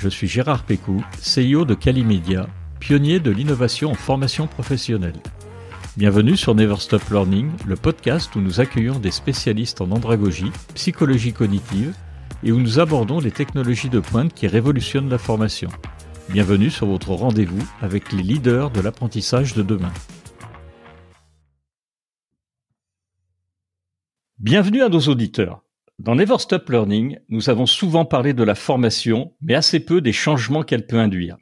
je suis Gérard Pécou, CEO de Calimedia, pionnier de l'innovation en formation professionnelle. Bienvenue sur Never Stop Learning, le podcast où nous accueillons des spécialistes en andragogie, psychologie cognitive et où nous abordons les technologies de pointe qui révolutionnent la formation. Bienvenue sur votre rendez-vous avec les leaders de l'apprentissage de demain. Bienvenue à nos auditeurs. Dans Never Stop Learning, nous avons souvent parlé de la formation, mais assez peu des changements qu'elle peut induire.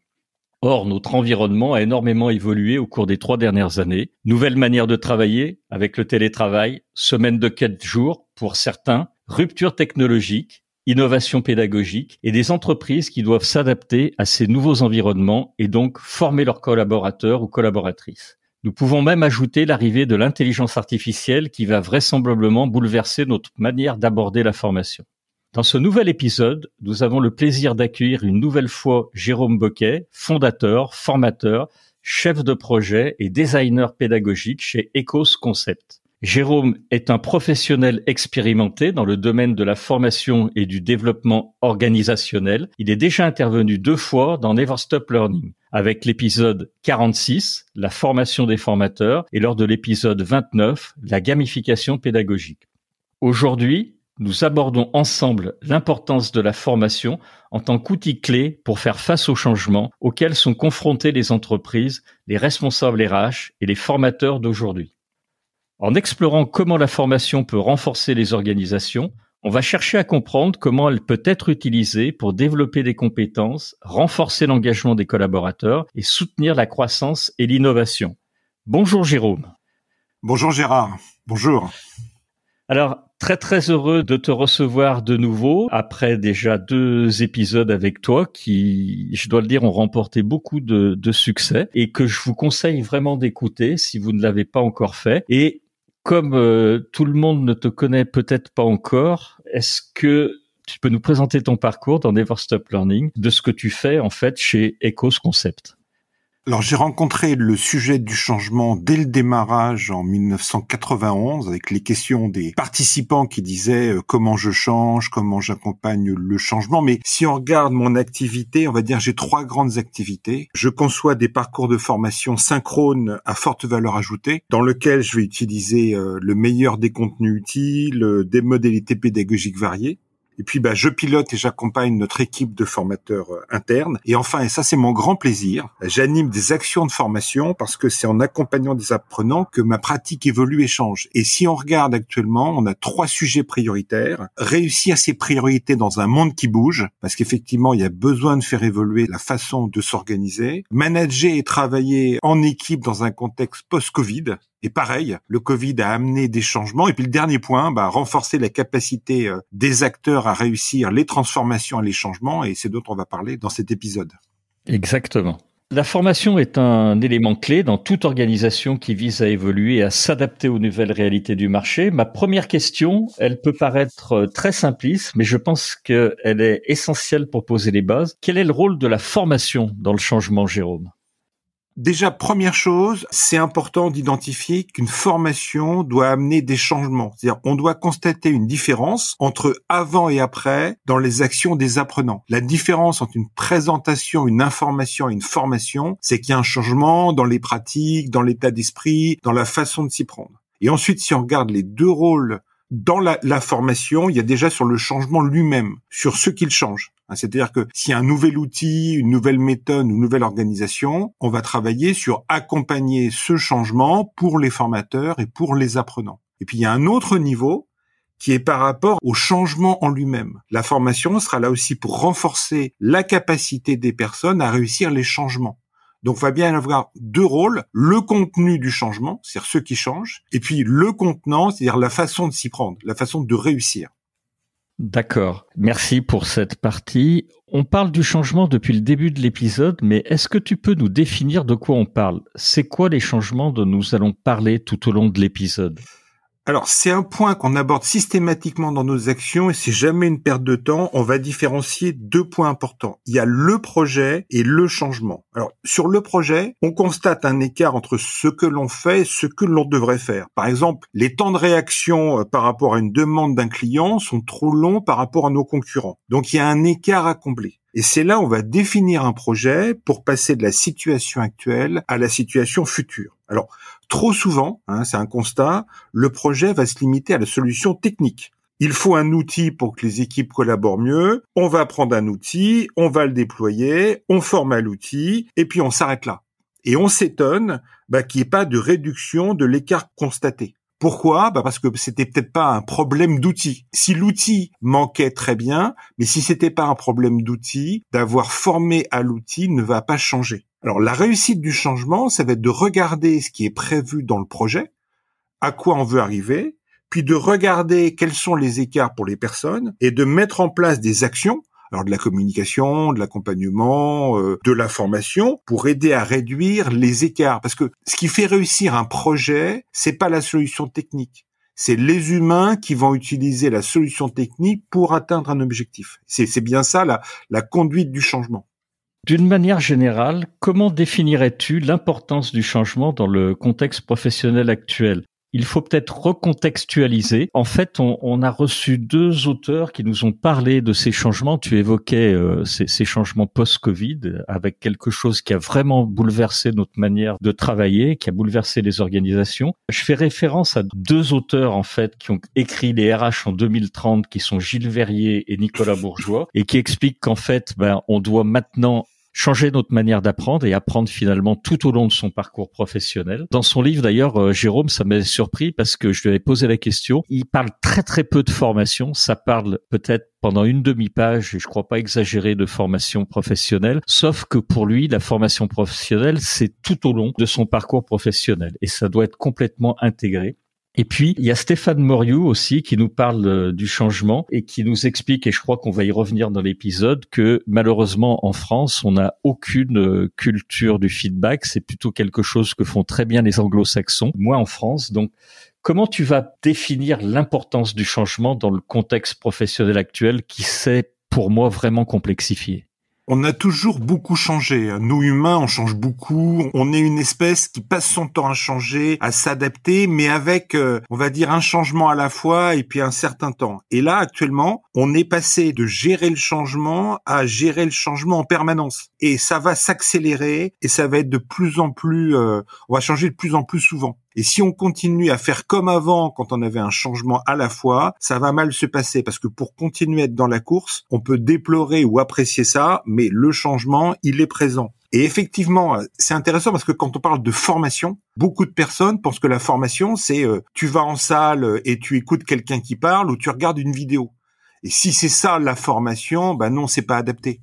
Or, notre environnement a énormément évolué au cours des trois dernières années. Nouvelles manières de travailler avec le télétravail, semaine de quatre jours pour certains, rupture technologique, innovation pédagogique et des entreprises qui doivent s'adapter à ces nouveaux environnements et donc former leurs collaborateurs ou collaboratrices. Nous pouvons même ajouter l'arrivée de l'intelligence artificielle qui va vraisemblablement bouleverser notre manière d'aborder la formation. Dans ce nouvel épisode, nous avons le plaisir d'accueillir une nouvelle fois Jérôme Boquet, fondateur, formateur, chef de projet et designer pédagogique chez Ecos Concept. Jérôme est un professionnel expérimenté dans le domaine de la formation et du développement organisationnel. Il est déjà intervenu deux fois dans Never Stop Learning, avec l'épisode 46, la formation des formateurs, et lors de l'épisode 29, la gamification pédagogique. Aujourd'hui, nous abordons ensemble l'importance de la formation en tant qu'outil clé pour faire face aux changements auxquels sont confrontés les entreprises, les responsables RH et les formateurs d'aujourd'hui. En explorant comment la formation peut renforcer les organisations, on va chercher à comprendre comment elle peut être utilisée pour développer des compétences, renforcer l'engagement des collaborateurs et soutenir la croissance et l'innovation. Bonjour Jérôme. Bonjour Gérard. Bonjour. Alors, très très heureux de te recevoir de nouveau après déjà deux épisodes avec toi qui, je dois le dire, ont remporté beaucoup de, de succès et que je vous conseille vraiment d'écouter si vous ne l'avez pas encore fait. Et comme euh, tout le monde ne te connaît peut-être pas encore, est-ce que tu peux nous présenter ton parcours dans Never Stop Learning, de ce que tu fais en fait chez Ecos Concept? Alors j'ai rencontré le sujet du changement dès le démarrage en 1991 avec les questions des participants qui disaient euh, comment je change, comment j'accompagne le changement. Mais si on regarde mon activité, on va dire j'ai trois grandes activités. Je conçois des parcours de formation synchrones à forte valeur ajoutée dans lequel je vais utiliser euh, le meilleur des contenus utiles, euh, des modalités pédagogiques variées. Et puis, bah, je pilote et j'accompagne notre équipe de formateurs euh, internes. Et enfin, et ça c'est mon grand plaisir, j'anime des actions de formation parce que c'est en accompagnant des apprenants que ma pratique évolue et change. Et si on regarde actuellement, on a trois sujets prioritaires. Réussir ces priorités dans un monde qui bouge, parce qu'effectivement, il y a besoin de faire évoluer la façon de s'organiser. Manager et travailler en équipe dans un contexte post-Covid, et pareil, le Covid a amené des changements. Et puis le dernier point, bah, renforcer la capacité euh, des acteurs à réussir les transformations et les changements. Et c'est d'autres on va parler dans cet épisode. Exactement. La formation est un élément clé dans toute organisation qui vise à évoluer et à s'adapter aux nouvelles réalités du marché. Ma première question, elle peut paraître euh, très simpliste, mais je pense qu'elle est essentielle pour poser les bases. Quel est le rôle de la formation dans le changement, Jérôme? Déjà, première chose, c'est important d'identifier qu'une formation doit amener des changements. C'est-à-dire, on doit constater une différence entre avant et après dans les actions des apprenants. La différence entre une présentation, une information et une formation, c'est qu'il y a un changement dans les pratiques, dans l'état d'esprit, dans la façon de s'y prendre. Et ensuite, si on regarde les deux rôles dans la, la, formation, il y a déjà sur le changement lui-même, sur ce qu'il change. Hein, c'est-à-dire que a un nouvel outil, une nouvelle méthode, une nouvelle organisation, on va travailler sur accompagner ce changement pour les formateurs et pour les apprenants. Et puis il y a un autre niveau qui est par rapport au changement en lui-même. La formation sera là aussi pour renforcer la capacité des personnes à réussir les changements. Donc, il va bien avoir deux rôles. Le contenu du changement, c'est-à-dire ce qui change, et puis le contenant, c'est-à-dire la façon de s'y prendre, la façon de réussir. D'accord. Merci pour cette partie. On parle du changement depuis le début de l'épisode, mais est-ce que tu peux nous définir de quoi on parle? C'est quoi les changements dont nous allons parler tout au long de l'épisode? Alors, c'est un point qu'on aborde systématiquement dans nos actions et c'est jamais une perte de temps. On va différencier deux points importants. Il y a le projet et le changement. Alors, sur le projet, on constate un écart entre ce que l'on fait et ce que l'on devrait faire. Par exemple, les temps de réaction euh, par rapport à une demande d'un client sont trop longs par rapport à nos concurrents. Donc, il y a un écart à combler. Et c'est là où on va définir un projet pour passer de la situation actuelle à la situation future. Alors, trop souvent, hein, c'est un constat, le projet va se limiter à la solution technique. Il faut un outil pour que les équipes collaborent mieux. On va prendre un outil, on va le déployer, on forme à l'outil, et puis on s'arrête là. Et on s'étonne bah, qu'il n'y ait pas de réduction de l'écart constaté. Pourquoi? Bah Parce que c'était peut-être pas un problème d'outil. Si l'outil manquait très bien, mais si c'était pas un problème d'outil, d'avoir formé à l'outil ne va pas changer. Alors la réussite du changement, ça va être de regarder ce qui est prévu dans le projet, à quoi on veut arriver, puis de regarder quels sont les écarts pour les personnes et de mettre en place des actions alors de la communication, de l'accompagnement, euh, de la formation, pour aider à réduire les écarts. Parce que ce qui fait réussir un projet, c'est pas la solution technique. C'est les humains qui vont utiliser la solution technique pour atteindre un objectif. C'est bien ça la, la conduite du changement. D'une manière générale, comment définirais-tu l'importance du changement dans le contexte professionnel actuel? Il faut peut-être recontextualiser. En fait, on, a reçu deux auteurs qui nous ont parlé de ces changements. Tu évoquais euh, ces, changements post-Covid avec quelque chose qui a vraiment bouleversé notre manière de travailler, qui a bouleversé les organisations. Je fais référence à deux auteurs en fait qui ont écrit les RH en 2030, qui sont Gilles Verrier et Nicolas Bourgeois, et qui expliquent qu'en fait, ben, on doit maintenant changer notre manière d'apprendre et apprendre finalement tout au long de son parcours professionnel. Dans son livre d'ailleurs, euh, Jérôme, ça m'a surpris parce que je lui avais posé la question. Il parle très très peu de formation. Ça parle peut-être pendant une demi-page, et je crois pas exagérer, de formation professionnelle. Sauf que pour lui, la formation professionnelle, c'est tout au long de son parcours professionnel et ça doit être complètement intégré. Et puis, il y a Stéphane Moriou aussi qui nous parle euh, du changement et qui nous explique, et je crois qu'on va y revenir dans l'épisode, que malheureusement en France, on n'a aucune euh, culture du feedback. C'est plutôt quelque chose que font très bien les anglo-saxons, moi en France. Donc, comment tu vas définir l'importance du changement dans le contexte professionnel actuel qui s'est pour moi vraiment complexifié? On a toujours beaucoup changé. Nous humains, on change beaucoup. On est une espèce qui passe son temps à changer, à s'adapter, mais avec, euh, on va dire, un changement à la fois et puis un certain temps. Et là, actuellement, on est passé de gérer le changement à gérer le changement en permanence. Et ça va s'accélérer et ça va être de plus en plus, euh, on va changer de plus en plus souvent. Et si on continue à faire comme avant quand on avait un changement à la fois, ça va mal se passer parce que pour continuer à être dans la course, on peut déplorer ou apprécier ça, mais le changement, il est présent. Et effectivement, c'est intéressant parce que quand on parle de formation, beaucoup de personnes pensent que la formation, c'est euh, tu vas en salle et tu écoutes quelqu'un qui parle ou tu regardes une vidéo. Et si c'est ça la formation, ben non, c'est pas adapté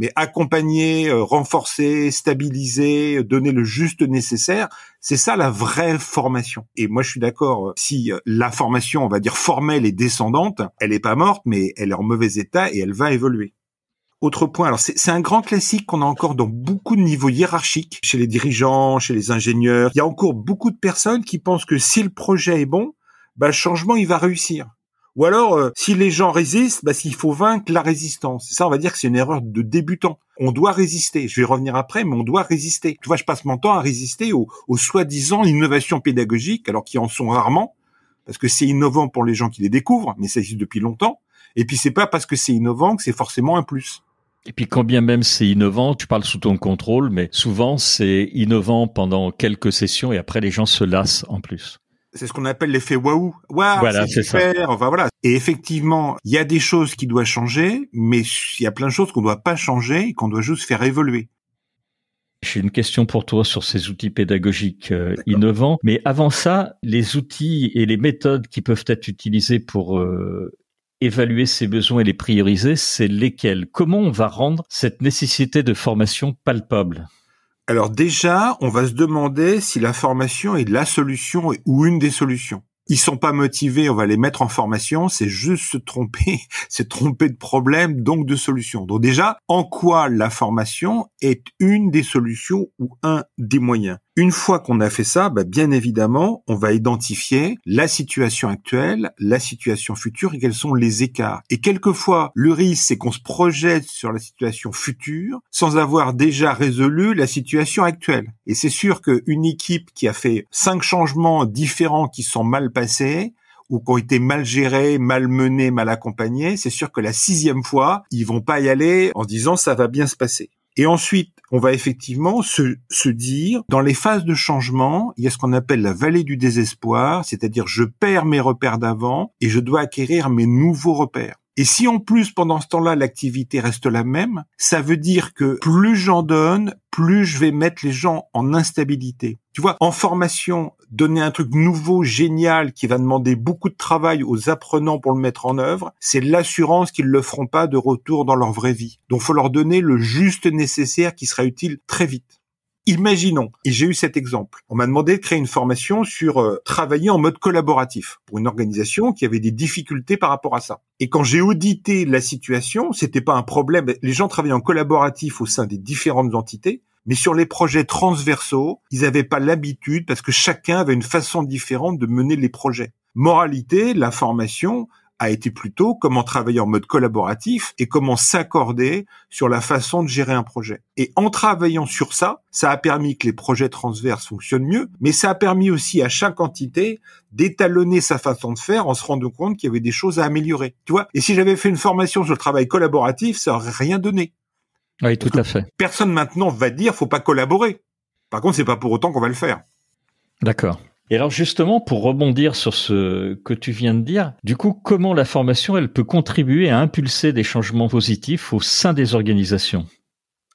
mais accompagner, euh, renforcer, stabiliser, euh, donner le juste nécessaire, c'est ça la vraie formation. Et moi, je suis d'accord. Euh, si la formation, on va dire formelle et descendante, elle est pas morte, mais elle est en mauvais état et elle va évoluer. Autre point, alors c'est un grand classique qu'on a encore dans beaucoup de niveaux hiérarchiques, chez les dirigeants, chez les ingénieurs. Il y a encore beaucoup de personnes qui pensent que si le projet est bon, bah, le changement il va réussir. Ou alors, euh, si les gens résistent, bah, s'il faut vaincre la résistance. ça, on va dire que c'est une erreur de débutant. On doit résister. Je vais revenir après, mais on doit résister. Tu vois, je passe mon temps à résister aux, soi-disant innovations pédagogiques, alors qu'ils en sont rarement, parce que c'est innovant pour les gens qui les découvrent, mais ça existe depuis longtemps. Et puis c'est pas parce que c'est innovant que c'est forcément un plus. Et puis quand bien même c'est innovant, tu parles sous ton contrôle, mais souvent c'est innovant pendant quelques sessions et après les gens se lassent en plus c'est ce qu'on appelle l'effet waouh. Waouh, voilà, c'est super. Enfin voilà. Et effectivement, il y a des choses qui doivent changer, mais il y a plein de choses qu'on ne doit pas changer et qu'on doit juste faire évoluer. J'ai une question pour toi sur ces outils pédagogiques euh, innovants. Mais avant ça, les outils et les méthodes qui peuvent être utilisés pour euh, évaluer ces besoins et les prioriser, c'est lesquels? Comment on va rendre cette nécessité de formation palpable? Alors déjà, on va se demander si la formation est la solution ou une des solutions ils sont pas motivés, on va les mettre en formation, c'est juste se tromper, c'est tromper de problème, donc de solutions. Donc déjà, en quoi la formation est une des solutions ou un des moyens? Une fois qu'on a fait ça, bah, bien évidemment, on va identifier la situation actuelle, la situation future et quels sont les écarts. Et quelquefois, le risque, c'est qu'on se projette sur la situation future sans avoir déjà résolu la situation actuelle. Et c'est sûr qu'une équipe qui a fait cinq changements différents qui sont mal passés, ou qui ont été mal gérés, mal menés, mal accompagnés, c'est sûr que la sixième fois, ils vont pas y aller en disant ça va bien se passer. Et ensuite, on va effectivement se, dire, dans les phases de changement, il y a ce qu'on appelle la vallée du désespoir, c'est-à-dire je perds mes repères d'avant et je dois acquérir mes nouveaux repères. Et si en plus pendant ce temps-là l'activité reste la même, ça veut dire que plus j'en donne, plus je vais mettre les gens en instabilité. Tu vois, en formation, donner un truc nouveau, génial, qui va demander beaucoup de travail aux apprenants pour le mettre en œuvre, c'est l'assurance qu'ils le feront pas de retour dans leur vraie vie. Donc, faut leur donner le juste nécessaire qui sera utile très vite. Imaginons, et j'ai eu cet exemple, on m'a demandé de créer une formation sur euh, travailler en mode collaboratif pour une organisation qui avait des difficultés par rapport à ça. Et quand j'ai audité la situation, c'était pas un problème. Les gens travaillaient en collaboratif au sein des différentes entités, mais sur les projets transversaux, ils n'avaient pas l'habitude parce que chacun avait une façon différente de mener les projets. Moralité, la formation, a été plutôt comment travailler en mode collaboratif et comment s'accorder sur la façon de gérer un projet. Et en travaillant sur ça, ça a permis que les projets transverses fonctionnent mieux, mais ça a permis aussi à chaque entité d'étalonner sa façon de faire en se rendant compte qu'il y avait des choses à améliorer. Tu vois? Et si j'avais fait une formation sur le travail collaboratif, ça aurait rien donné. Oui, tout à fait. Personne maintenant va dire faut pas collaborer. Par contre, c'est pas pour autant qu'on va le faire. D'accord. Et alors justement, pour rebondir sur ce que tu viens de dire, du coup, comment la formation, elle peut contribuer à impulser des changements positifs au sein des organisations?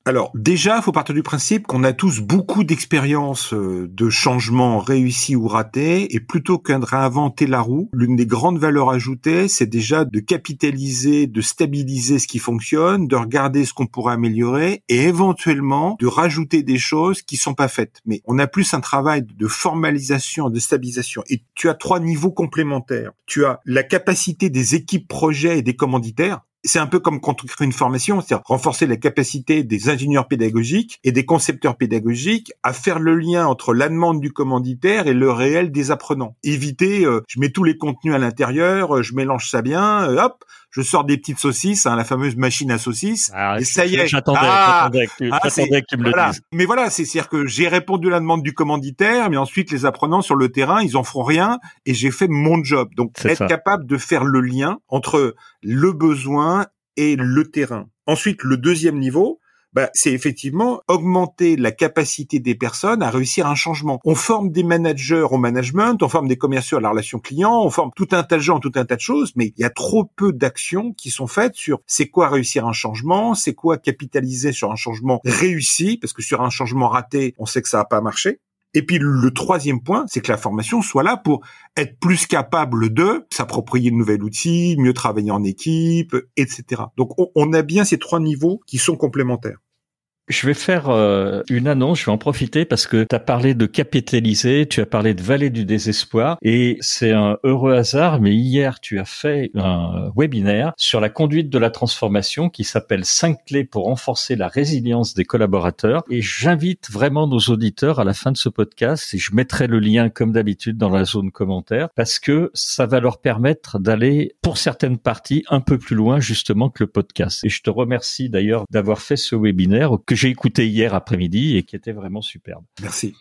Alors déjà, faut partir du principe qu'on a tous beaucoup d'expériences euh, de changements réussis ou ratés, et plutôt qu'un de réinventer la roue, l'une des grandes valeurs ajoutées, c'est déjà de capitaliser, de stabiliser ce qui fonctionne, de regarder ce qu'on pourrait améliorer, et éventuellement de rajouter des choses qui sont pas faites. Mais on a plus un travail de formalisation, de stabilisation. Et tu as trois niveaux complémentaires. Tu as la capacité des équipes projets et des commanditaires c'est un peu comme quand on crée une formation, c'est-à-dire renforcer la capacité des ingénieurs pédagogiques et des concepteurs pédagogiques à faire le lien entre la demande du commanditaire et le réel des apprenants. Éviter, euh, je mets tous les contenus à l'intérieur, euh, je mélange ça bien, euh, hop, je sors des petites saucisses, hein, la fameuse machine à saucisses, ah, et ça y est. J'attendais, ah, que ah, que tu me voilà. le dises. Mais voilà, c'est à dire que j'ai répondu à la demande du commanditaire, mais ensuite les apprenants sur le terrain, ils en font rien, et j'ai fait mon job. Donc être ça. capable de faire le lien entre le besoin et le terrain. Ensuite, le deuxième niveau, bah, c'est effectivement augmenter la capacité des personnes à réussir un changement. On forme des managers au management, on forme des commerciaux à la relation client, on forme tout un tas de gens, tout un tas de choses, mais il y a trop peu d'actions qui sont faites sur c'est quoi réussir un changement, c'est quoi capitaliser sur un changement réussi, parce que sur un changement raté, on sait que ça n'a pas marché. Et puis le troisième point, c'est que la formation soit là pour être plus capable de s'approprier de nouvel outil, mieux travailler en équipe, etc. Donc on, a bien ces trois niveaux qui sont complémentaires. Je vais faire euh, une annonce, je vais en profiter parce que tu as parlé de capitaliser, tu as parlé de vallée du désespoir et c'est un heureux hasard, mais hier tu as fait un webinaire sur la conduite de la transformation qui s'appelle 5 clés pour renforcer la résilience des collaborateurs et j'invite vraiment nos auditeurs à la fin de ce podcast et je mettrai le lien comme d'habitude dans la zone commentaire parce que ça va leur permettre d'aller pour certaines parties un peu plus loin justement que le podcast. Et je te remercie d'ailleurs d'avoir fait ce webinaire que j'ai écouté hier après-midi et qui était vraiment superbe. Merci.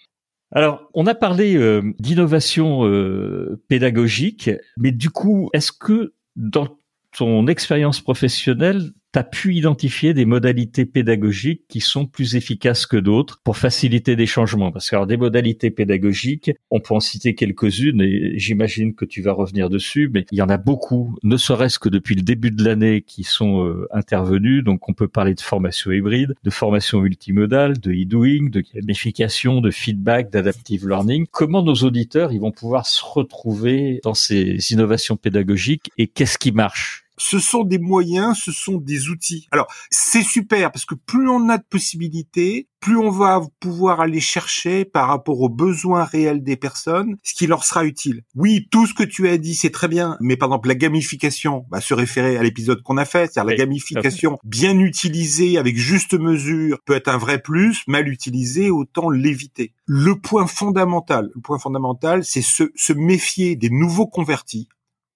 Alors, on a parlé euh, d'innovation euh, pédagogique, mais du coup, est-ce que dans ton expérience professionnelle, tu as pu identifier des modalités pédagogiques qui sont plus efficaces que d'autres pour faciliter des changements Parce que alors, des modalités pédagogiques, on peut en citer quelques-unes et j'imagine que tu vas revenir dessus, mais il y en a beaucoup, ne serait-ce que depuis le début de l'année, qui sont euh, intervenus. Donc on peut parler de formation hybride, de formation multimodale, de e-doing, de gamification, de feedback, d'adaptive learning. Comment nos auditeurs ils vont pouvoir se retrouver dans ces innovations pédagogiques et qu'est-ce qui marche? Ce sont des moyens, ce sont des outils. Alors, c'est super parce que plus on a de possibilités, plus on va pouvoir aller chercher par rapport aux besoins réels des personnes ce qui leur sera utile. Oui, tout ce que tu as dit, c'est très bien, mais par exemple, la gamification, bah, se référer à l'épisode qu'on a fait, c'est-à-dire la gamification bien utilisée avec juste mesure peut être un vrai plus, mal utilisée, autant l'éviter. Le point fondamental, le point fondamental, c'est se, se méfier des nouveaux convertis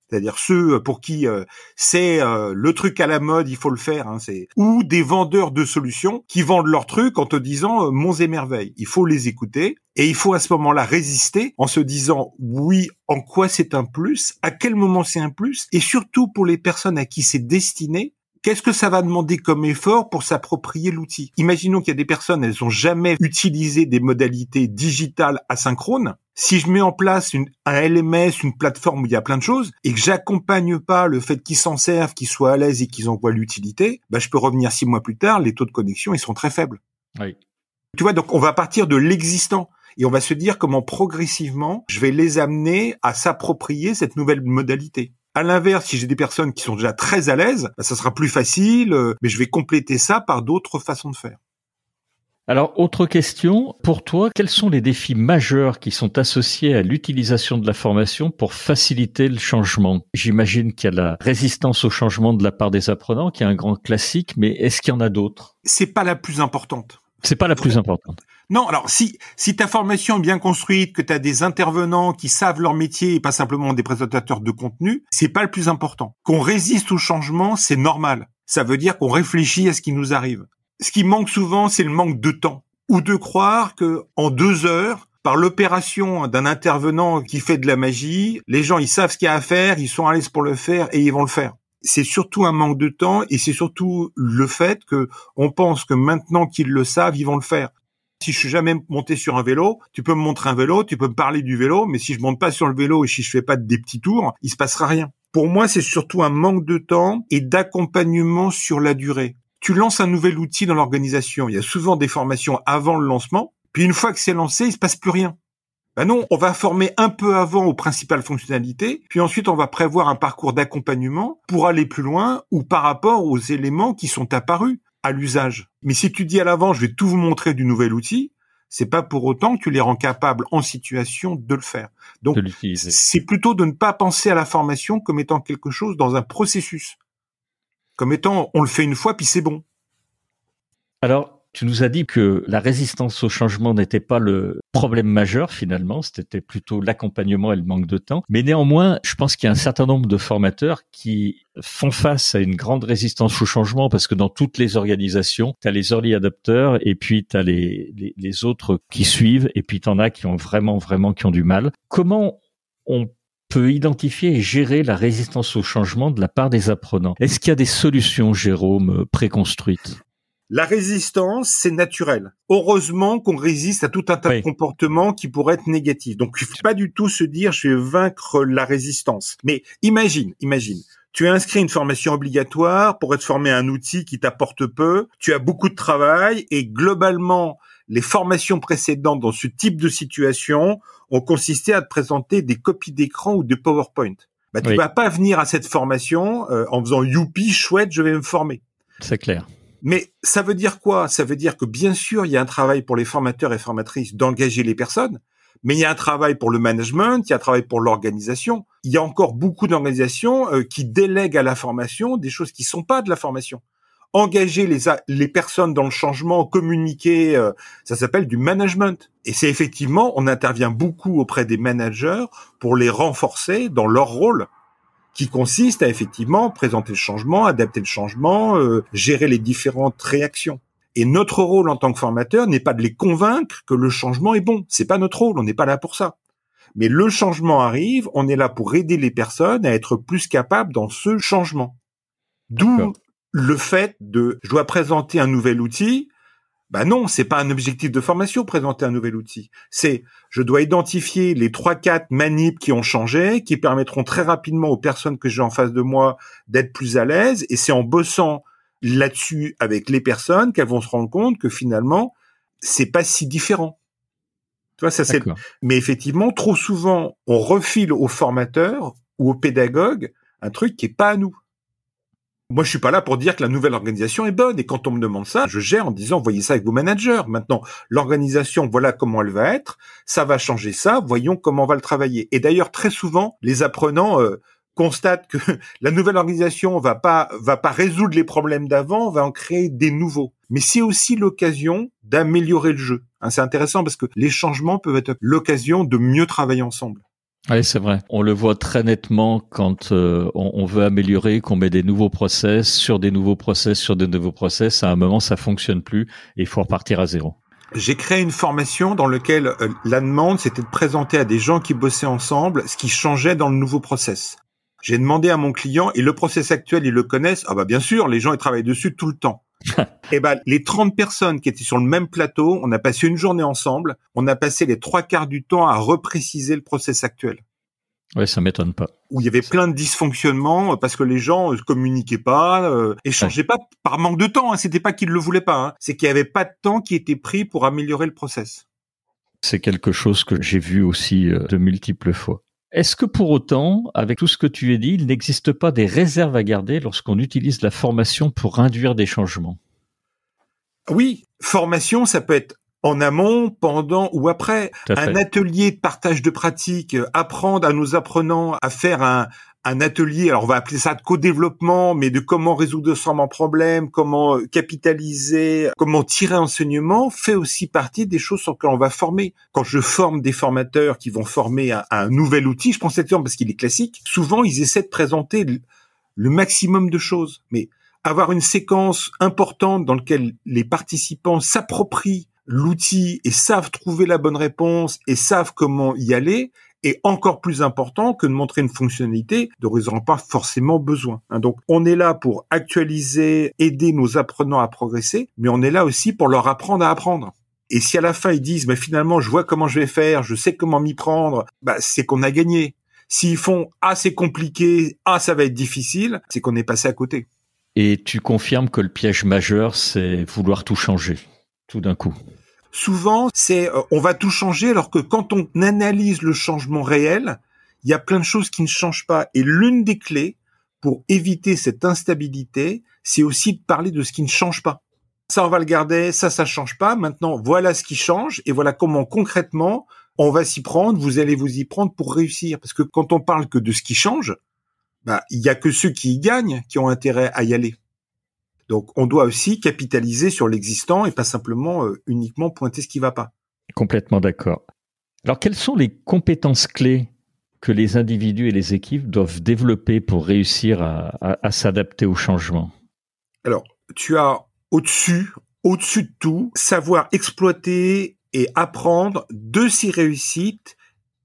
c'est-à-dire ceux pour qui euh, c'est euh, le truc à la mode, il faut le faire, hein, c'est ou des vendeurs de solutions qui vendent leur truc en te disant euh, monts et merveilles. Il faut les écouter et il faut à ce moment-là résister en se disant oui, en quoi c'est un plus, à quel moment c'est un plus, et surtout pour les personnes à qui c'est destiné, Qu'est-ce que ça va demander comme effort pour s'approprier l'outil? Imaginons qu'il y a des personnes, elles ont jamais utilisé des modalités digitales asynchrones. Si je mets en place une, un LMS, une plateforme où il y a plein de choses, et que j'accompagne pas le fait qu'ils s'en servent, qu'ils soient à l'aise et qu'ils en voient l'utilité, bah, je peux revenir six mois plus tard, les taux de connexion, ils sont très faibles. Oui. Tu vois, donc on va partir de l'existant et on va se dire comment progressivement je vais les amener à s'approprier cette nouvelle modalité. À l'inverse, si j'ai des personnes qui sont déjà très à l'aise, bah, ça sera plus facile, euh, mais je vais compléter ça par d'autres façons de faire. Alors, autre question, pour toi, quels sont les défis majeurs qui sont associés à l'utilisation de la formation pour faciliter le changement? J'imagine qu'il y a la résistance au changement de la part des apprenants, qui est un grand classique, mais est-ce qu'il y en a d'autres? C'est pas la plus importante. C'est pas la plus importante. Non, alors si si ta formation est bien construite, que tu as des intervenants qui savent leur métier et pas simplement des présentateurs de contenu, c'est pas le plus important. Qu'on résiste au changement, c'est normal. Ça veut dire qu'on réfléchit à ce qui nous arrive. Ce qui manque souvent, c'est le manque de temps ou de croire que en deux heures, par l'opération d'un intervenant qui fait de la magie, les gens ils savent ce qu'il y a à faire, ils sont à l'aise pour le faire et ils vont le faire c'est surtout un manque de temps et c'est surtout le fait que on pense que maintenant qu'ils le savent, ils vont le faire. Si je suis jamais monté sur un vélo, tu peux me montrer un vélo, tu peux me parler du vélo, mais si je monte pas sur le vélo et si je fais pas des petits tours, il se passera rien. Pour moi, c'est surtout un manque de temps et d'accompagnement sur la durée. Tu lances un nouvel outil dans l'organisation. Il y a souvent des formations avant le lancement, puis une fois que c'est lancé, il se passe plus rien. Ben non, on va former un peu avant aux principales fonctionnalités, puis ensuite on va prévoir un parcours d'accompagnement pour aller plus loin ou par rapport aux éléments qui sont apparus à l'usage. Mais si tu dis à l'avant, je vais tout vous montrer du nouvel outil, c'est pas pour autant que tu les rends capables en situation de le faire. Donc, c'est plutôt de ne pas penser à la formation comme étant quelque chose dans un processus. Comme étant, on le fait une fois, puis c'est bon. Alors, tu nous as dit que la résistance au changement n'était pas le problème majeur finalement, c'était plutôt l'accompagnement et le manque de temps. Mais néanmoins, je pense qu'il y a un certain nombre de formateurs qui font face à une grande résistance au changement parce que dans toutes les organisations, tu as les early adopters et puis tu as les, les, les, autres qui suivent et puis tu en as qui ont vraiment, vraiment, qui ont du mal. Comment on peut identifier et gérer la résistance au changement de la part des apprenants? Est-ce qu'il y a des solutions, Jérôme, préconstruites? La résistance, c'est naturel. Heureusement qu'on résiste à tout un tas de comportements qui pourraient être négatifs. Donc, il faut pas du tout se dire je vais vaincre la résistance. Mais imagine, imagine. Tu as inscrit une formation obligatoire pour être formé à un outil qui t'apporte peu. Tu as beaucoup de travail et globalement, les formations précédentes dans ce type de situation ont consisté à te présenter des copies d'écran ou de PowerPoint. Bah, tu vas pas venir à cette formation euh, en faisant youpi, chouette, je vais me former. C'est clair. Mais ça veut dire quoi? Ça veut dire que bien sûr, il y a un travail pour les formateurs et formatrices d'engager les personnes, mais il y a un travail pour le management, il y a un travail pour l'organisation. Il y a encore beaucoup d'organisations euh, qui délèguent à la formation des choses qui sont pas de la formation. Engager les, les personnes dans le changement, communiquer, euh, ça s'appelle du management. Et c'est effectivement, on intervient beaucoup auprès des managers pour les renforcer dans leur rôle qui consiste à effectivement présenter le changement, adapter le changement, euh, gérer les différentes réactions. Et notre rôle en tant que formateur n'est pas de les convaincre que le changement est bon. C'est pas notre rôle. On n'est pas là pour ça. Mais le changement arrive. On est là pour aider les personnes à être plus capables dans ce changement. D'où le fait de, je dois présenter un nouvel outil. Ben non, c'est pas un objectif de formation présenter un nouvel outil. C'est je dois identifier les trois quatre manips qui ont changé, qui permettront très rapidement aux personnes que j'ai en face de moi d'être plus à l'aise. Et c'est en bossant là-dessus avec les personnes qu'elles vont se rendre compte que finalement c'est pas si différent. Tu vois, ça c'est. Mais effectivement, trop souvent, on refile aux formateurs ou aux pédagogues un truc qui est pas à nous. Moi, je suis pas là pour dire que la nouvelle organisation est bonne. Et quand on me demande ça, je gère en disant, voyez ça avec vos managers. Maintenant, l'organisation, voilà comment elle va être. Ça va changer ça. Voyons comment on va le travailler. Et d'ailleurs, très souvent, les apprenants euh, constatent que la nouvelle organisation va pas va pas résoudre les problèmes d'avant, va en créer des nouveaux. Mais c'est aussi l'occasion d'améliorer le jeu. Hein, c'est intéressant parce que les changements peuvent être l'occasion de mieux travailler ensemble. Oui, c'est vrai. On le voit très nettement quand euh, on, veut améliorer, qu'on met des nouveaux process sur des nouveaux process sur des nouveaux process. À un moment, ça fonctionne plus et il faut repartir à zéro. J'ai créé une formation dans laquelle euh, la demande, c'était de présenter à des gens qui bossaient ensemble ce qui changeait dans le nouveau process. J'ai demandé à mon client, et le process actuel, ils le connaissent. Ah bah bien sûr, les gens ils travaillent dessus tout le temps. eh ben les 30 personnes qui étaient sur le même plateau, on a passé une journée ensemble, on a passé les trois quarts du temps à repréciser le process actuel. Ouais, ça m'étonne pas. Où il y avait plein de dysfonctionnements euh, parce que les gens ne euh, communiquaient pas, euh, échangeaient pas par manque de temps. Hein. C'était pas qu'ils le voulaient pas, hein. c'est qu'il y avait pas de temps qui était pris pour améliorer le process. C'est quelque chose que j'ai vu aussi de multiples fois. Est-ce que pour autant, avec tout ce que tu as dit, il n'existe pas des réserves à garder lorsqu'on utilise la formation pour induire des changements? Oui, formation, ça peut être en amont, pendant ou après. Un atelier de partage de pratiques, apprendre à nos apprenants à faire un, un atelier, alors on va appeler ça de co-développement, mais de comment résoudre un problème, comment euh, capitaliser, comment tirer enseignement, fait aussi partie des choses sur lesquelles on va former. Quand je forme des formateurs qui vont former un, un nouvel outil, je prends cet exemple parce qu'il est classique, souvent ils essaient de présenter le, maximum de choses, mais avoir une séquence importante dans laquelle les participants s'approprient l'outil et savent trouver la bonne réponse et savent comment y aller, est encore plus important que de montrer une fonctionnalité dont ils n'auront pas forcément besoin. Hein. donc on est là pour actualiser, aider nos apprenants à progresser, mais on est là aussi pour leur apprendre à apprendre. Et si à la fin ils disent, mais finalement je vois comment je vais faire, je sais comment m'y prendre, bah, c'est qu'on a gagné. S'ils font ah c'est compliqué, ah ça va être difficile, c'est qu'on est passé à côté. Et tu confirmes que le piège majeur, c'est vouloir tout changer, tout d'un coup? Souvent c'est euh, on va tout changer alors que quand on analyse le changement réel, il y a plein de choses qui ne changent pas et l'une des clés pour éviter cette instabilité, c'est aussi de parler de ce qui ne change pas. Ça on va le garder, ça ça change pas. Maintenant, voilà ce qui change et voilà comment concrètement on va s'y prendre, vous allez vous y prendre pour réussir parce que quand on parle que de ce qui change, bah il y a que ceux qui y gagnent qui ont intérêt à y aller. Donc on doit aussi capitaliser sur l'existant et pas simplement euh, uniquement pointer ce qui va pas. Complètement d'accord. Alors quelles sont les compétences clés que les individus et les équipes doivent développer pour réussir à, s'adapter au changement? Alors tu as au-dessus, au-dessus de tout, savoir exploiter et apprendre de ses réussites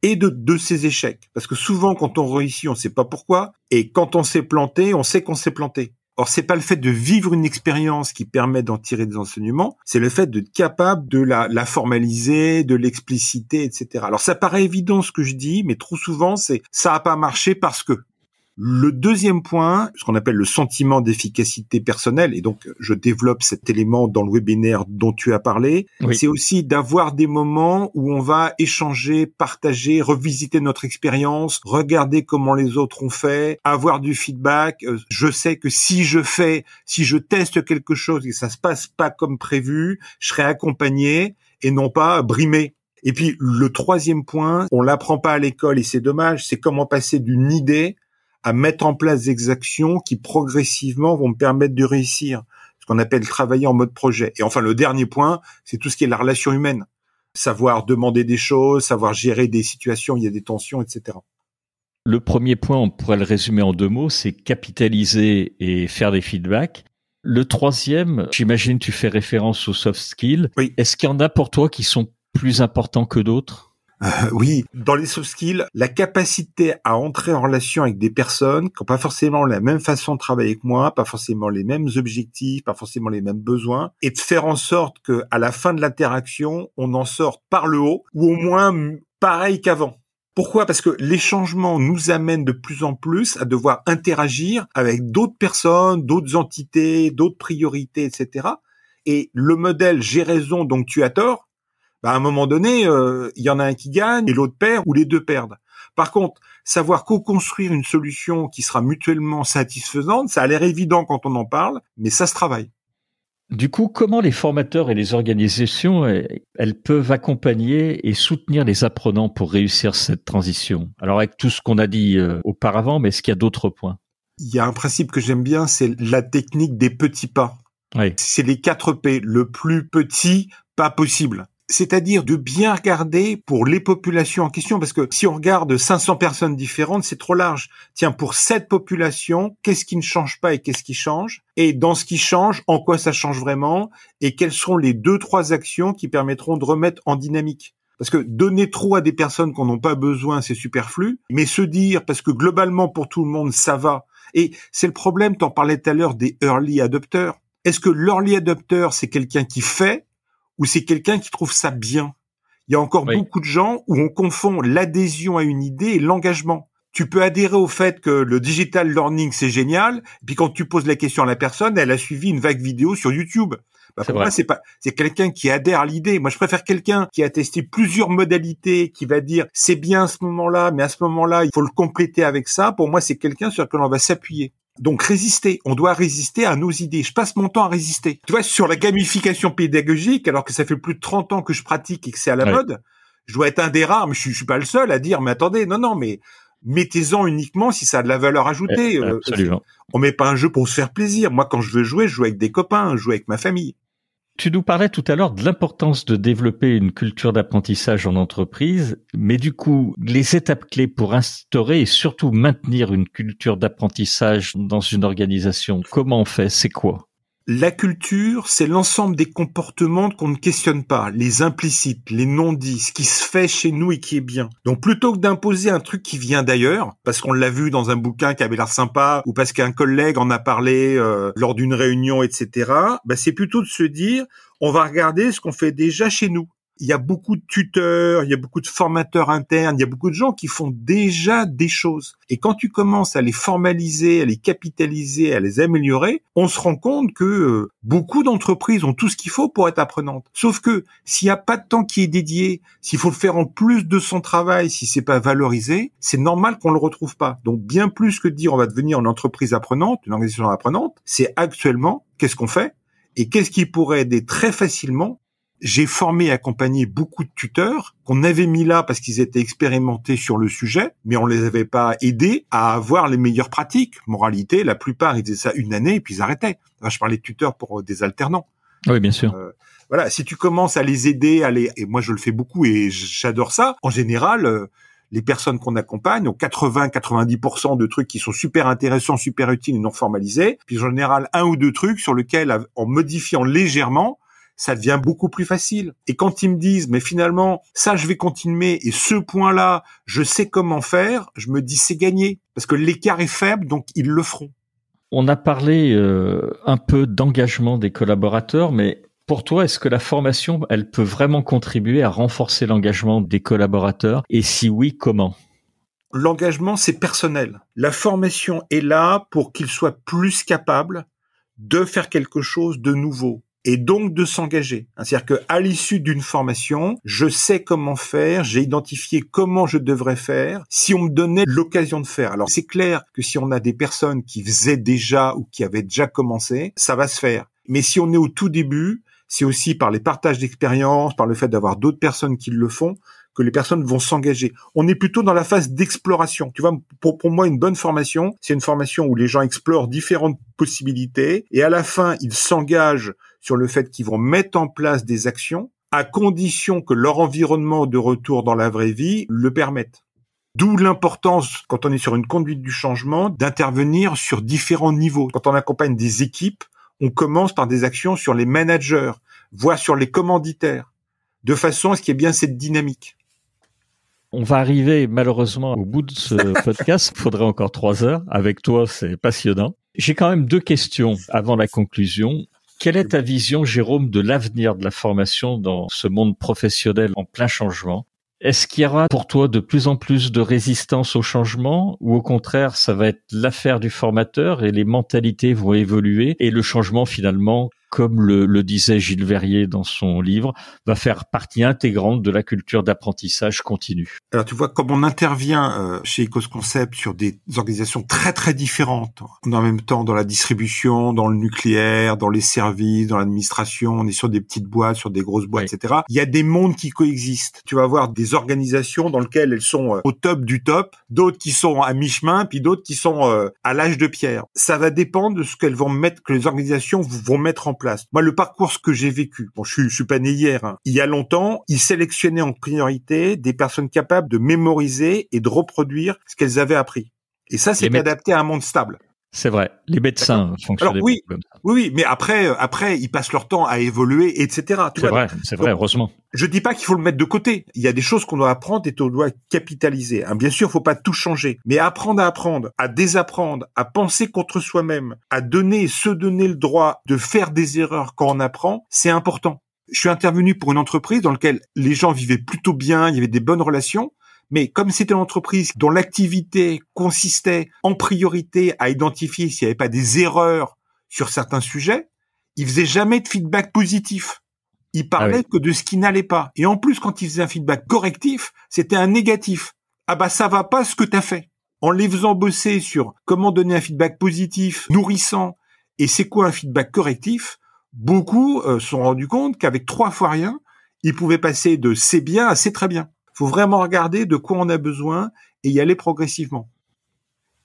et de, de ses échecs. Parce que souvent, quand on réussit, on ne sait pas pourquoi. Et quand on s'est planté, on sait qu'on s'est planté. Or, c'est pas le fait de vivre une expérience qui permet d'en tirer des enseignements, c'est le fait d'être capable de la, formaliser, de l'expliciter, etc. Alors, ça paraît évident ce que je dis, mais trop souvent, c'est ça a pas marché parce que. Le deuxième point, ce qu'on appelle le sentiment d'efficacité personnelle, et donc je développe cet élément dans le webinaire dont tu as parlé, c'est aussi d'avoir des moments où on va échanger, partager, revisiter notre expérience, regarder comment les autres ont fait, avoir du feedback. Euh, je sais que si je fais, si je teste quelque chose et ça se passe pas comme prévu, je serai accompagné et non pas brimé. Et puis le troisième point, on l'apprend pas à l'école et c'est dommage, c'est comment passer d'une idée à mettre en place des actions qui progressivement vont me permettre de réussir. Ce qu'on appelle travailler en mode projet. Et enfin, le dernier point, c'est tout ce qui est la relation humaine. Savoir demander des choses, savoir gérer des situations, il y a des tensions, etc. Le premier point, on pourrait le résumer en deux mots, c'est capitaliser et faire des feedbacks. Le troisième, j'imagine tu fais référence aux soft skills. Oui. Est-ce qu'il y en a pour toi qui sont plus importants que d'autres? Euh, oui, dans les soft skills, la capacité à entrer en relation avec des personnes qui n'ont pas forcément la même façon de travailler que moi, pas forcément les mêmes objectifs, pas forcément les mêmes besoins, et de faire en sorte que à la fin de l'interaction, on en sorte par le haut ou au moins pareil qu'avant. Pourquoi? Parce que les changements nous amènent de plus en plus à devoir interagir avec d'autres personnes, d'autres entités, d'autres priorités, etc. Et le modèle j'ai raison donc tu as tort, bah, à un moment donné, euh, il y en a un qui gagne et l'autre perd ou les deux perdent. Par contre, savoir co-construire une solution qui sera mutuellement satisfaisante, ça a l'air évident quand on en parle, mais ça se travaille. Du coup, comment les formateurs et les organisations, elles peuvent accompagner et soutenir les apprenants pour réussir cette transition? Alors avec tout ce qu'on a dit euh, auparavant, mais est-ce qu'il y a d'autres points? Il y a un principe que j'aime bien, c'est la technique des petits pas. Oui. C'est les quatre P. Le plus petit pas possible C'est-à-dire de bien regarder pour les populations en question, parce que si on regarde 500 personnes différentes, c'est trop large. Tiens, pour cette population, qu'est-ce qui ne change pas et qu'est-ce qui change? Et dans ce qui change, en quoi ça change vraiment? Et quelles sont les deux, trois actions qui permettront de remettre en dynamique? Parce que donner trop à des personnes qu'on n'a pas besoin, c'est superflu. Mais se dire, parce que globalement pour tout le monde, ça va. Et c'est le problème, t'en parlais tout à l'heure des early adopteurs. Est-ce que l'early adopter, c'est quelqu'un qui fait ou c'est quelqu'un qui trouve ça bien Il y a encore beaucoup de gens où on confond l'adhésion à une idée et l'engagement. Tu peux adhérer au fait que le digital learning c'est génial, et puis quand tu poses la question à la personne, elle a suivi une vague vidéo sur YouTube. Bah, pour moi, c'est pas, c'est quelqu'un qui adhère à l'idée. Moi, je préfère quelqu'un qui a testé plusieurs modalités, qui va dire c'est bien à ce moment-là, mais à ce moment-là, il faut le compléter avec ça. Pour moi, c'est quelqu'un sur lequel on va s'appuyer. Donc résister, on doit résister à nos idées. Je passe mon temps à résister. Tu vois, sur la gamification pédagogique, alors que ça fait plus de 30 ans que je pratique et que c'est à la mode, je dois être un des rares, mais je, je suis pas le seul à dire, mais attendez, non, non, mais mettez-en uniquement si ça a de la valeur ajoutée. Euh, absolument. on met pas un jeu pour se faire plaisir. Moi, quand je veux jouer, je joue avec des copains, je joue avec ma famille. Tu nous parlais tout à l'heure de l'importance de développer une culture d'apprentissage en entreprise, mais du coup, les étapes clés pour instaurer et surtout maintenir une culture d'apprentissage dans une organisation, comment on fait? C'est quoi? La culture, c'est l'ensemble des comportements qu'on ne questionne pas, les implicites, les non-dits, ce qui se fait chez nous et qui est bien. Donc plutôt que d'imposer un truc qui vient d'ailleurs, parce qu'on l'a vu dans un bouquin qui avait l'air sympa, ou parce qu'un collègue en a parlé euh, lors d'une réunion, etc., bah, c'est plutôt de se dire, on va regarder ce qu'on fait déjà chez nous il y a beaucoup de tuteurs, il y a beaucoup de formateurs internes, il y a beaucoup de gens qui font déjà des choses. Et quand tu commences à les formaliser, à les capitaliser, à les améliorer, on se rend compte que euh, beaucoup d'entreprises ont tout ce qu'il faut pour être apprenantes. Sauf que s'il n'y a pas de temps qui est dédié, s'il faut le faire en plus de son travail, si c'est pas valorisé, c'est normal qu'on le retrouve pas. Donc bien plus que de dire on va devenir une entreprise apprenante, une organisation apprenante, c'est actuellement qu'est-ce qu'on fait? Et qu'est-ce qui pourrait aider très facilement j'ai formé et accompagné beaucoup de tuteurs qu'on avait mis là parce qu'ils étaient expérimentés sur le sujet, mais on les avait pas aidés à avoir les meilleures pratiques. Moralité, la plupart ils faisaient ça une année et puis ils arrêtaient. je parlais de tuteurs pour euh, des alternants. Oui, bien sûr. Euh, voilà, si tu commences à les aider, à les, et moi je le fais beaucoup et j'adore ça. En général, euh, les personnes qu'on accompagne ont 80-90% de trucs qui sont super intéressants, super utiles et non formalisés. Puis en général, un ou deux trucs sur lesquels, en modifiant légèrement, ça devient beaucoup plus facile. Et quand ils me disent, mais finalement, ça, je vais continuer, et ce point-là, je sais comment faire, je me dis, c'est gagné. Parce que l'écart est faible, donc ils le feront. On a parlé euh, un peu d'engagement des collaborateurs, mais pour toi, est-ce que la formation, elle peut vraiment contribuer à renforcer l'engagement des collaborateurs? Et si oui, comment? L'engagement, c'est personnel. La formation est là pour qu'ils soient plus capables de faire quelque chose de nouveau, et donc de s'engager. C'est-à-dire que à l'issue d'une formation, je sais comment faire, j'ai identifié comment je devrais faire si on me donnait l'occasion de faire. Alors c'est clair que si on a des personnes qui faisaient déjà ou qui avaient déjà commencé, ça va se faire. Mais si on est au tout début, c'est aussi par les partages d'expérience, par le fait d'avoir d'autres personnes qui le font, que les personnes vont s'engager. On est plutôt dans la phase d'exploration. Tu vois, pour, pour moi, une bonne formation, c'est une formation où les gens explorent différentes possibilités et à la fin, ils s'engagent sur le fait qu'ils vont mettre en place des actions à condition que leur environnement de retour dans la vraie vie le permette. D'où l'importance, quand on est sur une conduite du changement, d'intervenir sur différents niveaux. Quand on accompagne des équipes, on commence par des actions sur les managers, voire sur les commanditaires, de façon à ce qu'il y ait bien cette dynamique. On va arriver malheureusement au bout de ce podcast. Il faudrait encore trois heures. Avec toi, c'est passionnant. J'ai quand même deux questions avant la conclusion. Quelle est ta vision, Jérôme, de l'avenir de la formation dans ce monde professionnel en plein changement? Est-ce qu'il y aura pour toi de plus en plus de résistance au changement ou au contraire, ça va être l'affaire du formateur et les mentalités vont évoluer et le changement finalement comme le, disait Gilles Verrier dans son livre, va faire partie intégrante de la culture d'apprentissage continu. Alors tu vois, comme on intervient euh, chez Ecos Concept sur des organisations très très différentes, on est en même temps dans la distribution, dans le nucléaire, dans les services, dans l'administration, on est sur des petites boîtes, sur des grosses boîtes, etc. Il y a des mondes qui coexistent. Tu vas avoir des organisations dans lesquelles elles sont euh, au top du top, d'autres qui sont à mi-chemin, puis d'autres qui sont euh, à l'âge de pierre. Ça va dépendre de ce qu'elles vont mettre, que les organisations vont mettre en place place. Moi, le parcours que j'ai vécu, bon, je suis, je suis pas né hier, hein. il y a longtemps, ils sélectionnaient en priorité des personnes capables de mémoriser et de reproduire ce qu'elles avaient appris. Et ça, c'est adapté à un monde stable. C'est vrai. Les médecins fonctionnent oui, ça. Oui, oui, mais après, euh, après, ils passent leur temps à évoluer, etc. C'est vrai, c'est vrai, heureusement. Je dis pas qu'il faut le mettre de côté. Il y a des choses qu'on doit apprendre et qu'on doit capitaliser. Hein, bien sûr, faut pas tout changer, mais apprendre à apprendre, à désapprendre, à penser contre soi-même, à donner et se donner le droit de faire des erreurs quand on apprend, c'est important. Je suis intervenu pour une entreprise dans laquelle les gens vivaient plutôt bien, il y avait des bonnes relations, mais comme c'était une entreprise dont l'activité consistait en priorité à identifier s'il n'y avait pas des erreurs sur certains sujets, il faisait jamais de feedback positif. Il parlait ah que de ce qui n'allait pas. Et en plus, quand il faisait un feedback correctif, c'était un négatif. Ah bah ça va pas ce que tu as fait. En les faisant bosser sur comment donner un feedback positif, nourrissant, et c'est quoi un feedback correctif, beaucoup euh, se sont rendus compte qu'avec trois fois rien, ils pouvaient passer de c'est bien à c'est très bien faut vraiment regarder de quoi on a besoin et y aller progressivement.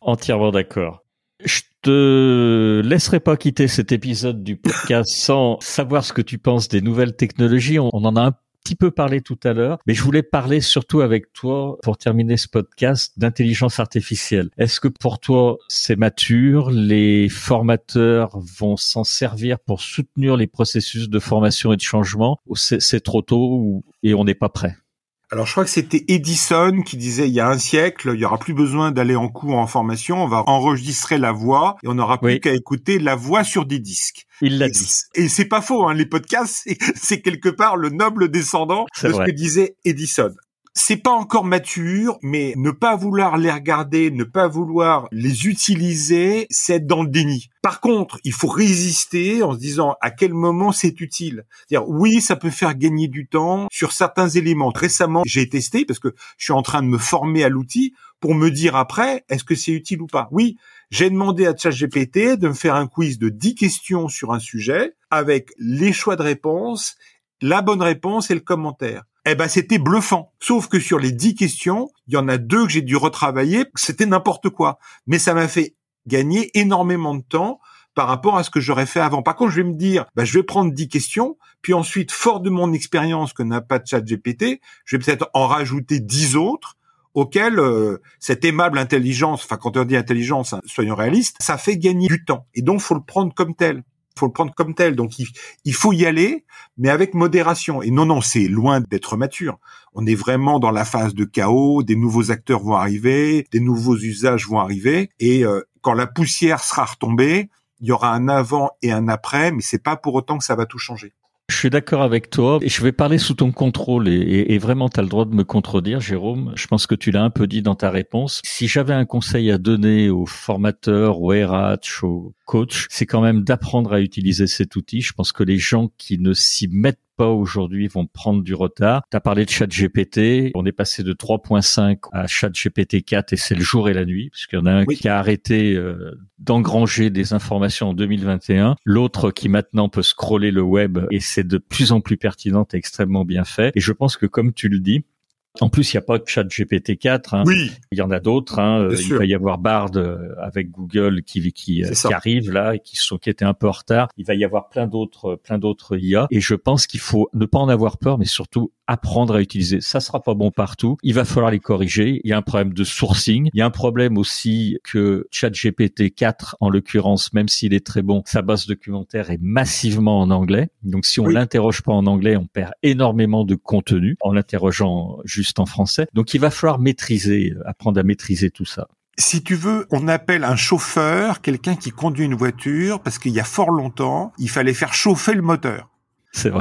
Entièrement d'accord. Je te laisserai pas quitter cet épisode du podcast sans savoir ce que tu penses des nouvelles technologies. On en a un petit peu parlé tout à l'heure, mais je voulais parler surtout avec toi pour terminer ce podcast d'intelligence artificielle. Est-ce que pour toi c'est mature? Les formateurs vont s'en servir pour soutenir les processus de formation et de changement? Ou c'est trop tôt et on n'est pas prêt? Alors je crois que c'était Edison qui disait il y a un siècle, il y aura plus besoin d'aller en cours en formation, on va enregistrer la voix et on n'aura plus qu'à écouter la voix sur des disques. Il l'a dit. Et c'est pas faux, hein, les podcasts, c'est quelque part le noble descendant de ce que disait Edison c'est pas encore mature, mais ne pas vouloir les regarder, ne pas vouloir les utiliser, c'est être dans le déni. Par contre, il faut résister en se disant à quel moment c'est utile. Dire oui, ça peut faire gagner du temps sur certains éléments. Récemment, j'ai testé parce que je suis en train de me former à l'outil pour me dire après est-ce que c'est utile ou pas? Oui, j'ai demandé à ChatGPT de me faire un quiz de 10 questions sur un sujet avec les choix de réponse, la bonne réponse et le commentaire eh ben c'était bluffant. Sauf que sur les dix questions, il y en a deux que j'ai dû retravailler, c'était n'importe quoi. Mais ça m'a fait gagner énormément de temps par rapport à ce que j'aurais fait avant. Par contre, je vais me dire, bah, je vais prendre dix questions, puis ensuite, fort de mon expérience que n'a pas de chat GPT, je vais peut-être en rajouter dix autres auxquelles euh, cette aimable intelligence, enfin quand on dit intelligence, hein, soyons réalistes, ça fait gagner du temps. Et donc, faut le prendre comme tel faut le prendre comme tel. Donc il, faut y aller, mais avec modération. Et non, non, c'est loin d'être mature. On est vraiment dans la phase de chaos. Des nouveaux acteurs vont arriver, des nouveaux usages vont arriver, et euh, quand la poussière sera retombée, il y aura un avant et un après, mais c'est pas pour autant que ça va tout changer. Je suis d'accord avec toi et je vais parler sous ton contrôle et, vraiment tu as le droit de me contredire Jérôme. Je pense que tu l'as un peu dit dans ta réponse. Si j'avais un conseil à donner aux formateurs, aux RH, aux coachs, c'est quand même d'apprendre à utiliser cet outil. Je pense que les gens qui ne s'y mettent pas aujourd'hui vont prendre du retard. Tu as parlé de ChatGPT, on est passé de 3.5 à ChatGPT 4 et c'est le jour et la nuit, puisqu'il y en a un qui a arrêté euh, d'engranger des informations en 2021, l'autre qui maintenant peut scroller le web et c'est de plus en plus pertinent et extrêmement bien fait. Et je pense que comme tu le dis, en plus, il n'y a pas de chat GPT-4. Hein. Oui. Il y en a d'autres. Hein. Il va y avoir Bard euh, avec Google qui qui, euh, qui arrive là et qui sont qui étaient un peu en retard. Il va y avoir plein d'autres plein d'autres IA. Et je pense qu'il faut ne pas en avoir peur, mais surtout apprendre à utiliser. Ça sera pas bon partout. Il va falloir les corriger. Il y a un problème de sourcing. Il y a un problème aussi que ChatGPT 4, en l'occurrence, même s'il est très bon, sa base documentaire est massivement en anglais. Donc si on l'interroge pas en anglais, on perd énormément de contenu en l'interrogeant juste en français. Donc il va falloir maîtriser, apprendre à maîtriser tout ça si tu veux, on appelle un chauffeur quelqu'un qui conduit une voiture parce qu'il y a fort longtemps, il fallait faire chauffer le moteur.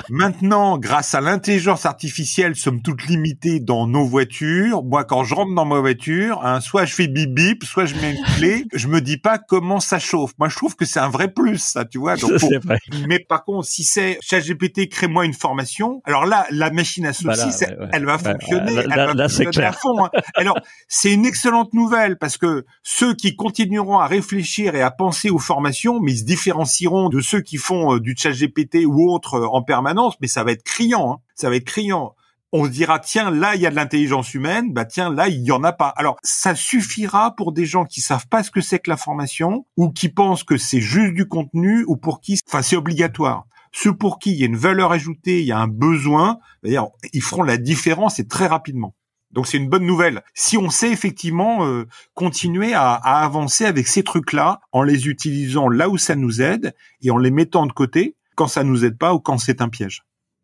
Maintenant, grâce à l'intelligence artificielle, sommes toutes limitées dans nos voitures. Moi, quand je rentre dans ma voiture, hein, soit je fais bip bip, soit je mets une clé. je me dis pas comment ça chauffe. Moi, je trouve que c'est un vrai plus, ça, tu vois. Donc, vrai. Mais par contre, si c'est ChatGPT, crée-moi une formation. Alors là, la machine à saucisses, elle va fonctionner. elle va fonctionner à fond. Hein. Alors, c'est une excellente nouvelle parce que ceux qui continueront à réfléchir et à penser aux formations, mais ils se différencieront de ceux qui font euh, du ChatGPT ou autre euh, en permanence, mais ça va être criant. Hein. Ça va être criant. On se dira tiens là il y a de l'intelligence humaine, bah tiens là il y en a pas. Alors ça suffira pour des gens qui savent pas ce que c'est que la formation ou qui pensent que c'est juste du contenu ou pour qui enfin c'est obligatoire. ceux pour qui il y a une valeur ajoutée, il y a un besoin, d'ailleurs, ils feront la différence et très rapidement. Donc c'est une bonne nouvelle. Si on sait effectivement euh, continuer à, à, avancer avec ces trucs-là en les utilisant là où ça nous aide et en les mettant de côté quand ça nous aide pas ou quand c'est un piège.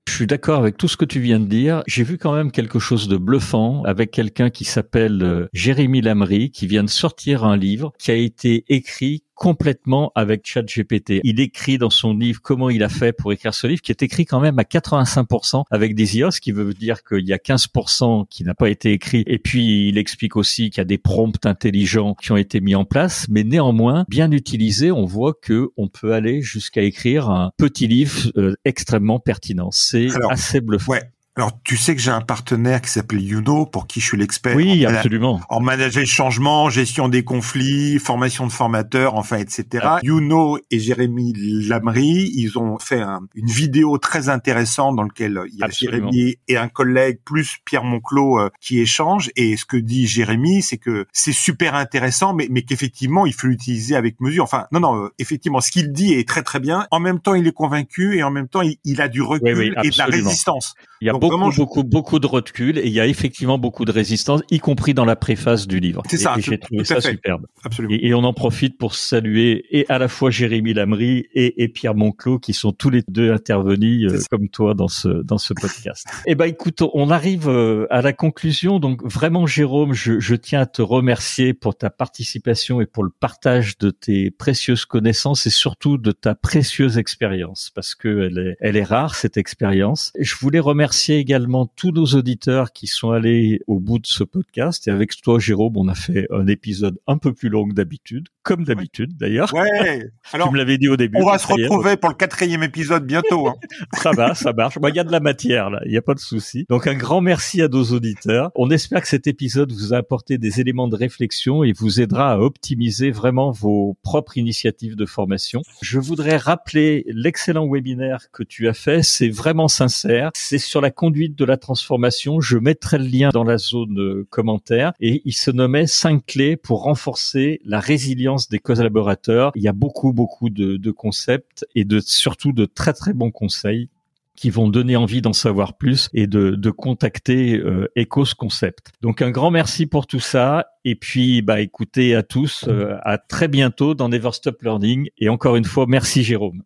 Je suis d'accord avec tout ce que tu viens de dire. J'ai vu quand même quelque chose de bluffant avec quelqu'un qui s'appelle euh, Jérémy Lamry, qui vient de sortir un livre qui a été écrit complètement avec ChatGPT. Il écrit dans son livre comment il a fait pour écrire ce livre, qui est écrit quand même à 85% avec des IA, ce qui veut dire qu'il y a 15% qui n'a pas été écrit. Et puis il explique aussi qu'il y a des prompts intelligents qui ont été mis en place, mais néanmoins bien utilisés, on voit que on peut aller jusqu'à écrire un petit livre euh, extrêmement pertinent. C'est assez bluffant. Alors, tu sais que j'ai un partenaire qui s'appelle Youno, pour qui je suis l'expert. Oui, absolument. En manager le changement, gestion des conflits, formation de formateurs, enfin, etc. Ah. Youno et Jérémy Lamry, ils ont fait une vidéo très intéressante dans laquelle il y a Jérémy et un collègue plus Pierre Monclos euh, qui échangent. Et ce que dit Jérémy, c'est que c'est super intéressant, mais, mais qu'effectivement, il faut l'utiliser avec mesure. Enfin, non, non, euh, effectivement, ce qu'il dit est très, très bien. En même temps, il est convaincu et en même temps, il, a du recul et de la résistance. Il y a beaucoup, beaucoup, beaucoup de recul et il y a effectivement beaucoup de résistance, y compris dans la préface du livre. C'est ça. Et, j'ai trouvé ça superbe. Absolument. Et, on en profite pour saluer et à la fois Jérémy Lamry et, et Pierre Monclos qui sont tous les deux intervenus euh, comme toi dans ce dans ce podcast. eh ben écoute, on arrive euh, à la conclusion. Donc vraiment Jérôme, je, je tiens à te remercier pour ta participation et pour le partage de tes précieuses connaissances et surtout de ta précieuse expérience parce que elle est elle est rare cette expérience. Je voulais remercier également tous nos auditeurs qui sont allés au bout de ce podcast. Et avec toi, Jérôme, on a fait un épisode un peu plus long que d'habitude, comme d'habitude d'ailleurs. Ouais. Alors, tu me l'avais dit au début. On va se retrouver pour le quatrième épisode bientôt. Hein. ça va, ça marche. Il y a de la matière là, il n'y a pas de souci. Donc un grand merci à nos auditeurs. On espère que cet épisode vous a apporté des éléments de réflexion et vous aidera à optimiser vraiment vos propres initiatives de formation. Je voudrais rappeler l'excellent webinaire que tu as fait. C'est vraiment sincère. C'est sur la conduite de la transformation. Je mettrai le lien dans la zone euh, commentaire et il se nommait cinq clés pour renforcer la résilience des collaborateurs. Il y a beaucoup, beaucoup de, concepts et de, surtout de très, très bons conseils qui vont donner envie d'en savoir plus et de, de contacter euh, Ecos Concept. Donc un grand merci pour tout ça et puis bah écoutez à tous euh, à très bientôt dans Never Stop Learning et encore une fois merci Jérôme.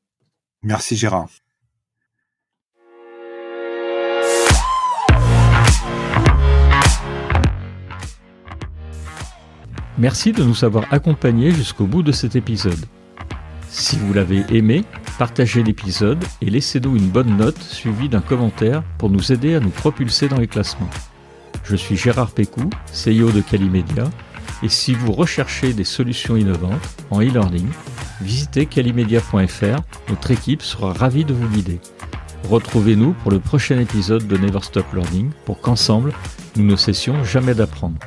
Merci Gérard. Merci de nous avoir accompagnés jusqu'au bout de cet épisode. Si vous l'avez aimé, partagez l'épisode et laissez-nous une bonne note suivie d'un commentaire pour nous aider à nous propulser dans les classements. Je suis Gérard Pécou, CEO de Calimedia, et si vous recherchez des solutions innovantes en e-learning, visitez calimedia.fr, notre équipe sera ravie de vous guider. Retrouvez-nous pour le prochain épisode de Never Stop Learning pour qu'ensemble, nous ne cessions jamais d'apprendre.